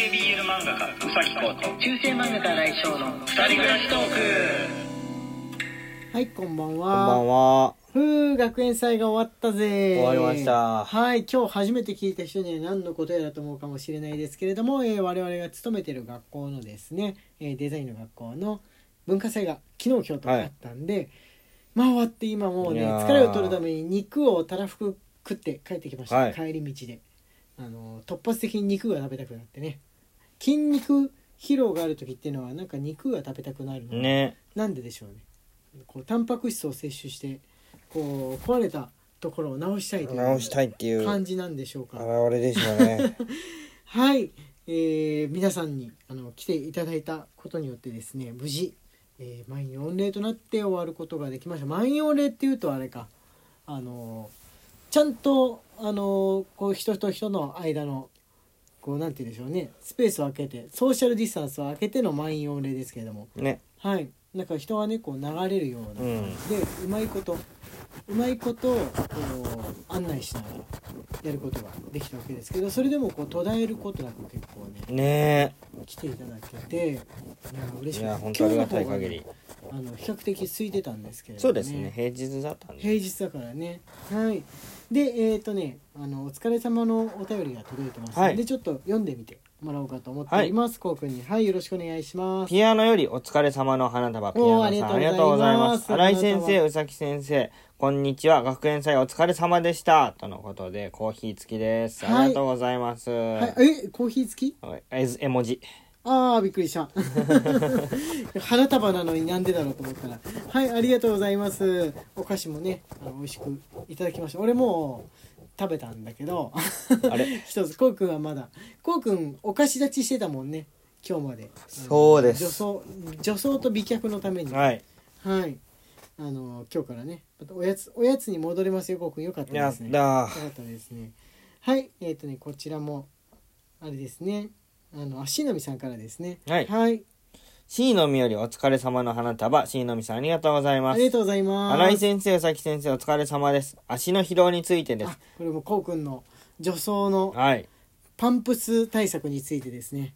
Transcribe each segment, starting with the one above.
系 BL 漫画家うさぎこと中世漫画家来翔の二人暮らしトークはいこんばんこんばはんは。ふう学園祭が終わったぜ。終わりました。はい今日初めて聞いた人には何のことやらと思うかもしれないですけれども、えー我々が勤めてる学校のですね、えーデザインの学校の文化祭が昨日今日とあったんで、まあ終わって今もうね疲れを取るために肉をたらふく食って帰ってきました、はい。帰り道で。あの突発的に肉が食べたくなってね筋肉疲労がある時っていうのはなんか肉が食べたくなるの？ね。なんででしょうね。こうタンパク質を摂取してこう壊れたところを直したいという直したいっていう感じなんでしょうか？現れでしょうね。はい、えー皆さんにあの来ていただいたことによってですね無事、えー満員御礼となって終わることができました。満員御礼っていうとあれか。あのちゃんとあのこう人と人の間のこうなんて言うんでしょうね。スペースを空けてソーシャルディスタンスを空けての満員御礼ですけれども。ね。はい。なんか人はねこう流れるような、うん。でうまいことうまいことこう案内しながらやることができたわけですけどそれでもこう途絶えることなく結構ねね来ていただけていや嬉しいや、かった本当ありがたい限り。あの比較的空いてたんですけれどそうですね。平日だったんで。平日だからねはいでえっ、とねあのお疲れ様のお便りが届いてますので、はいちょっと読んでみてもらおうかと思っております、こうくんに。はいよろしくお願いします。ピアノよりお疲れ様の花束。ピアノさんありがとうございます。新井先生、宇崎先生、こんにちは。学園祭お疲れ様でした。とのことで、コーヒー付きです。はい。ありがとうございます。はい。えコーヒー付き？え絵文字。ああびっくりした。花束なのになんでだろうと思ったら。はいありがとうございます。お菓子もねあの美味しくいただきました。俺もう食べたんだけどあれ？一つこうくんはまだこうくんお菓子立ちしてたもんね今日まで。そうです。女装女装と美脚のために。はい。はい。あの今日からねまたおやつおやつに戻れますよこうくんよかったやっですね。たよかったですね。はい。えっ、とねこちらもあれですね。あの足のみさんからですね。はい。はい、C のみよりお疲れ様の花束、C のみさんありがとうございますあり。がとうございます新井先生、宇崎先生、お疲れ様です。足の疲労についてですあ。これもこうくんの女装のはい。パンプス対策についてですね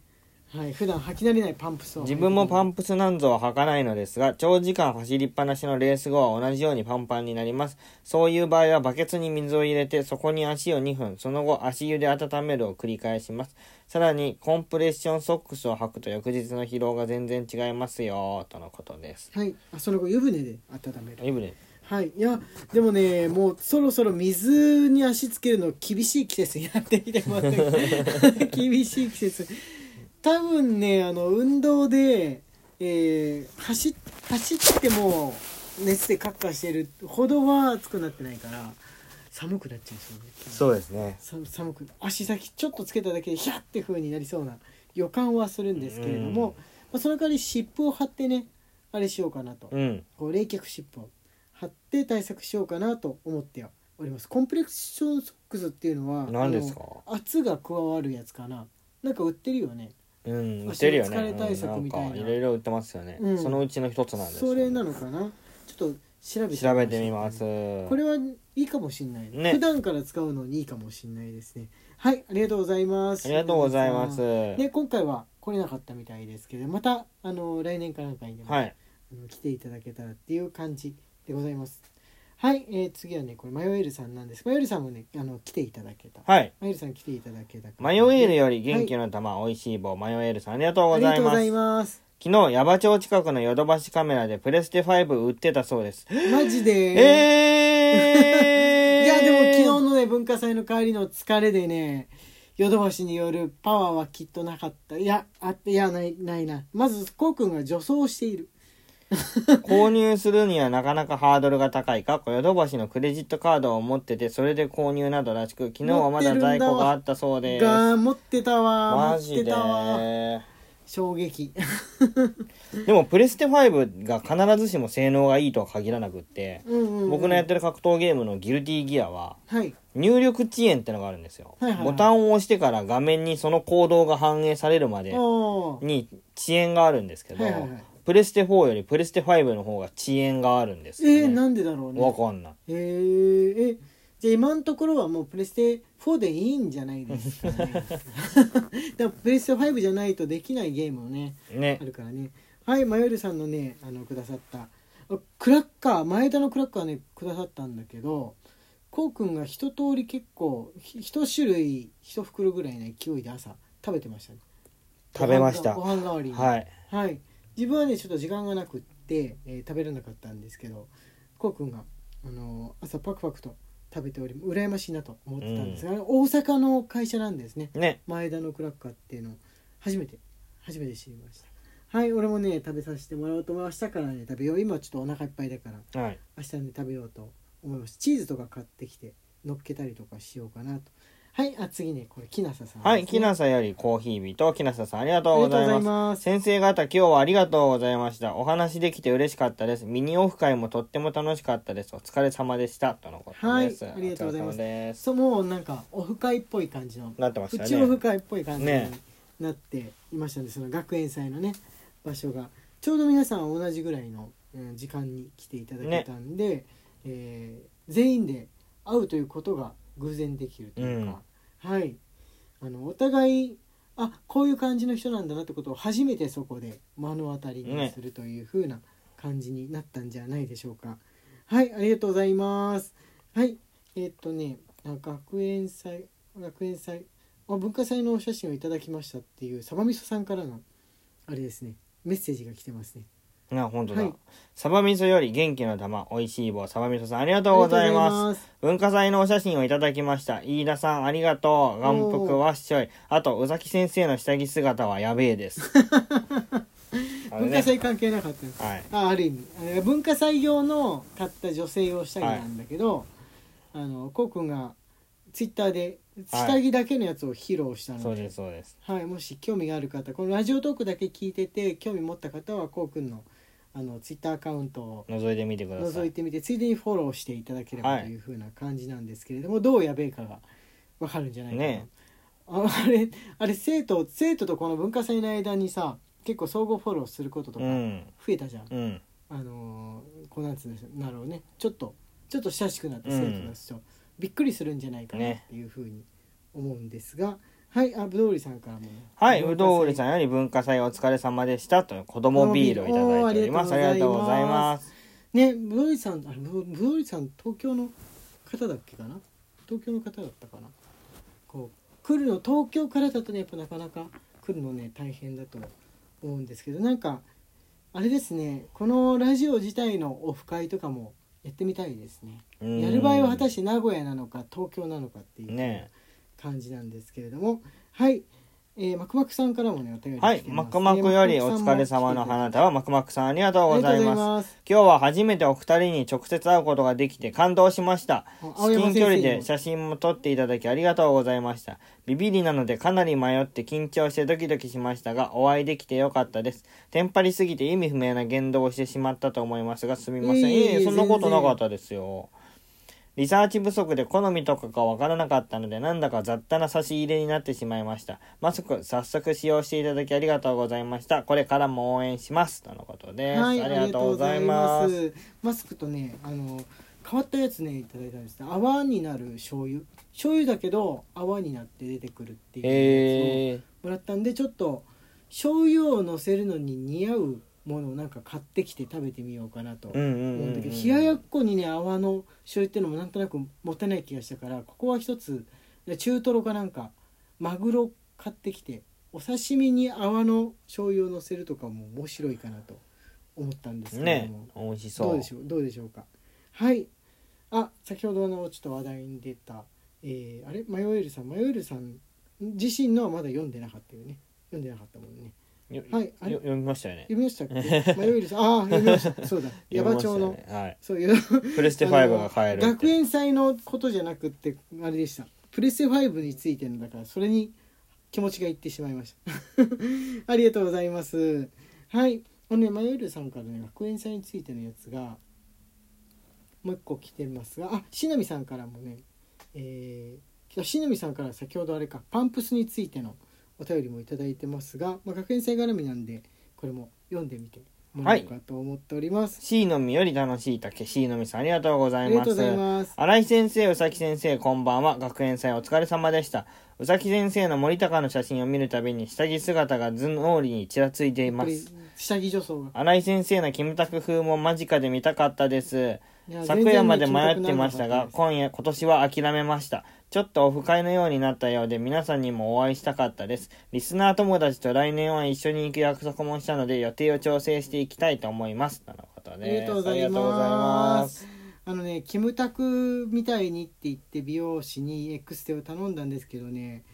はい普段履き慣れないパンプスを自分もパンンプスなんぞは履かないのですが、長時間走りっぱなしのレース後は同じようにパンパンになります。そういう場合はバケツに水を入れて、そこに足を2分、その後足湯で温めるを繰り返します。さらに、コンプレッションソックスを履くと翌日の疲労が全然違いますよ、とのことです。はいあその後湯船で温めるイブレはいいやでもねもうそろそろ水に足つけるの厳しい季節になってきてます 厳しい季節多分ねあの運動で、えー走っ走っても熱でカッカしてるほどは暑くなってないから寒くなっちゃいそうね。そうですね。さ寒く足先ちょっとつけただけでヒャッて風になりそうな予感はするんですけれども、うん。まあ、その代わり湿布を貼ってねあれしようかなと、うん。こう冷却湿布を貼って対策しようかなと思っております。コンプレッションソックスっていうのは何ですか？圧が加わるやつかな。なんか売ってるよねうん、売ってるよね。疲れ対策みたいないろいろ売ってますよね。うんそのうちの一つなんですよそれなのかな？ちょっと調べて調べてみます。これはいいかもしんない、ね普段から使うのにいいかもしんないですねはいありがとうございますありがとうございます。で今回は来れなかったみたいですけどまたあの来年かなんかにでも、はい。あの来ていただけたらっていう感じでございますはい、えー次はねこれマヨエルさんなんです。マヨエルさんもねあの来ていただけた。はい。マヨエルさん来ていただけたマヨエールより元はい気の玉、美味しい棒、マヨエールさんありがとうごありがとうございます。ます昨日、矢場町近くのヨドバシカメラでプレステ5売ってたそうです。マジで。えー。いやでも昨日のね文化祭の帰りの疲れでねヨドバシによるパワーはきっとなかった。いやあっていやないないな。まずこうくんが女装している 購入するにはなかなかハードルが高いか、ヨドバシのクレジットカードを持ってて、それで購入などらしく、昨日はまだ在庫があったそうです。が持ってたわ。マジで。衝撃。でもプレステ5が必ずしも性能がいいとは限らなくって、うんうんうん。僕のやってる格闘ゲームのギルティギアははい。入力遅延ってのがあるんですよ、はいはいはい。ボタンを押してから画面にその行動が反映されるまでに遅延があるんですけど、はいはいはいプレステ4よりプレステ5の方が遅延があるんですよ、ね、えー、なんでだろうね。わかんない。えー、えじゃあ今のところはもうプレステ4でいいんじゃないですかね。プレステ5じゃないとできないゲームもねね。あるからね。はいマヨルさんのねあのくださった。あクラッカー前田のクラッカーねくださったんだけどこうくんが一通り結構ひ一種類一袋ぐらいの勢いで朝食べてましたね。食べました。ご飯代わりに。はい。はい、自分はねちょっと時間がなくって、えー食べれなかったんですけどこうくんが、あのー朝パクパクと食べており羨ましいなと思ってたんですが、大阪の会社なんですね。ね。前田のクラッカーっていうの。を初めて初めて知りました。はい俺もね食べさせてもらおうと思いましたからね。食べよう。今ちょっとお腹いっぱいだからはい。明日ね食べようと思いますチーズとか買ってきて乗っけたりとかしようかなとはいあ次ねこれきなささんはい、きなさよりコーヒー日ときなささんありがとうございありがとうございま。ますす先生方、今日はありがとうございました。お話できて嬉しかったです。ミニオフ会もとっても楽しかったです。お疲れ様でした。とのことです。はいありがとうございますお疲れ様です。そうもうなんかオフ会っぽい感じのなってましオフね。会っぽい感じにねなっていましたねその学園祭のね場所がちょうど皆さん同じぐらいの、うん時間に来ていただけたんで、えー全員で会うということが偶然できるというか、はい。あのお互いあこういう感じの人なんだなってことを初めてそこで目の当たりにするという風な感じになったんじゃないでしょうか。はいありがとうございます。はい。えーっとねあ学園祭学園祭あ文化祭のお写真をいただきましたっていうサバみそさんからのあれですねメッセージが来てますねな、本当だはい。サバ味噌より元気の玉、美味しい棒、サバ味噌さんありがとうございます。す文化祭のお写真をいただきました。飯田さんありがとう。眼福わっしょい。あと、宇崎先生の下着姿はやべえです。文化祭関係なかったですはい。あある意味文化祭用の買った女性用下着なんだけど、あのこうくんがツイッターで下着だけのやつを披露したので、そうです、そうです。はい、もし興味がある方このラジオトークだけ聞いてて興味持った方はこうくんのあのツイッターアカウントを覗いてみてください。覗いてみてついでにフォローしていただければはいというふうな感じなんですけれども、どうやべえかがわかるんじゃないかな、ねああれあれ生徒生徒とこの文化祭の間にさ結構相互フォローすることとか増うん。えたじゃん、うん。あのーこうなんつうんだろうねちょっとちょっと親しくなった生徒たちと、びっくりするんじゃないかなねっていうふうに思うんですが、はいあぶどうりさんからも。ねはい、うどう売りさんんより文化祭お疲れ様でしたと子供ビールをいただいております。ありりがとうございまます。ねぶどうりさんあれぶぶどうりさん東京の方だっけかな？東京の方だったかな？こう来るの東京からだとねやっぱなかなか来るのね大変だと思うんですけどなんかあれですねこのラジオ自体のオフ会とかもやってみたいですね。うん。やる場合は果たして名古屋なのか東京なのかっていう。ね感じなんですけれどもはい、えー、マクマクさんからもねお便り来てます、はい、マクマクよりお疲れ様の花束、マクマクさんありがとうございます。今日は初めてお二人に直接会うことができて感動しました。至近距離で写真も撮っていただきありがとうございました。ビビりなのでかなり迷って緊張してドキドキしましたが、お会いできてよかったです。テンパりすぎて意味不明な言動をしてしまったと思いますが、すみません。いえいえそんなことなかったですよ。リサーチ不足で好みとかがわからなかったので、なんだか雑多な差し入れになってしまいました。マスク、早速使用していただきありがとうございました。これからも応援します。とのことです。はい、ありがとうございます。マスクとね、あの変わったやつねいただいたんですね。泡になる醤油、醤油だけど泡になって出てくるっていうやえー、つをもらったんで、ちょっと醤油をのせるのに似合うものをなんか買ってきて食べてみようかなと。思うんだけど。冷ややっこにね泡の醤油っていうのもなんとなくもったいない気がしたから、ここは一つ中トロかなんかマグロ買ってきてお刺身に泡の醤油をのせるとかも面白いかなと思ったんですけれどねも、美味しそう。どうでしょう？どうでしょうか？はい。あ先ほどのちょっと話題に出た、えーあれ？マヨエルさん？マヨエルさん自身のはまだ読んでなかったよね。読んでなかったもんね。よはいあれ？よ読みましたよね。読みましたっけ？マヨエルさんああ読みました。そうだ。矢場町の、ね。はい。そういうプレステ5が買える学園祭のことじゃなくってあれでした。プレステ5についてのだからそれに気持ちがいってしまいました。ありがとうございます。はい。あのねマヨエルさんからね学園祭についてのやつがもう一個来てますがあしのみさんからもねえー、しのみさんから先ほどあれかパンプスについてのお便りもいただいてますが、まあ、学園祭絡みなんでこれも読んでみてものかと思っております、C のみより楽しい竹。C のみさんありがとうございまとうございます。新井先生宇崎先生こんばんは。学園祭お疲れ様でした。宇崎先生の森高の写真を見るたびに下着姿が頭脳裏にちらついていやっぱります下着女装が。新井先生のキムタク風も間近で見たかったです。いや昨夜まで迷ってましたが今夜今年は諦めましたちょっとオフ会のようになったようで皆さんにもお会いしたかったです。リスナー友達と来年は一緒に行く約束もしたので予定を調整していきたいと思います。とのことあです。ありがとうございまます。すあのねキムタクみたいにって言って美容師にエクステを頼んだんですけどね。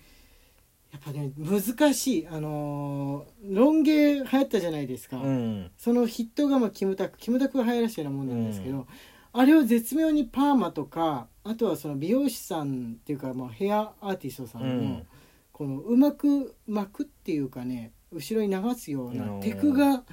やっぱね難しい。あのーロン毛流行ったじゃないですか、うん。そのヒットがまあキムタク。キムタクが流行らしたようなもんなんですけど、あれを絶妙にパーマとかあとはその美容師さんっていうかまあヘアアーティストさんの、うん。このうまく巻くっていうかね後ろに流すようなうん。テクが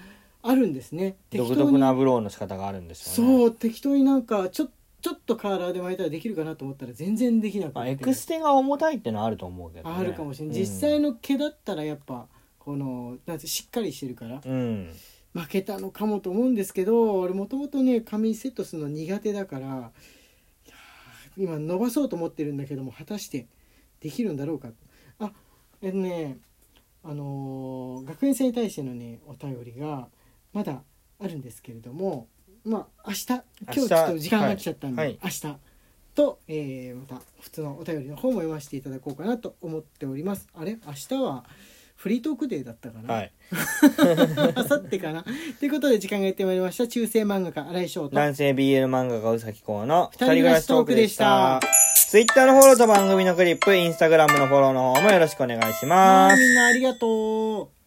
あるんですね。独特なブローの仕方があるんですよね。そう適当になんかちょちょっとカーラーで巻いたらできるかなと思ったら全然できなくて、まあ、エクステが重たいってのはあると思うけど、ね、あるかもしれない、うん。実際の毛だったらやっぱこのなんてしっかりしてるからうん。負けたのかもと思うんですけど俺もともとね髪セットするの苦手だから今伸ばそうと思ってるんだけども果たしてできるんだろうか。あえっとねあのー学園生に対してのねお便りがまだあるんですけれどもまあ明日今日ちょっと時間が来ちゃったんで、はいはい。明日と、えーまた普通のお便りの方も読ませていただこうかなと思っております。あれ？明日はフリートークデーだったかな、はい あさってかな。ということで時間がやってまいりました。中世漫画家、新井翔と。男性 BL 漫画家うさきこうの二人暮らしトークでした。Twitter のフォローと番組のクリップ、Instagram のフォローの方もよろしくお願いしますはい。みんなありがとう。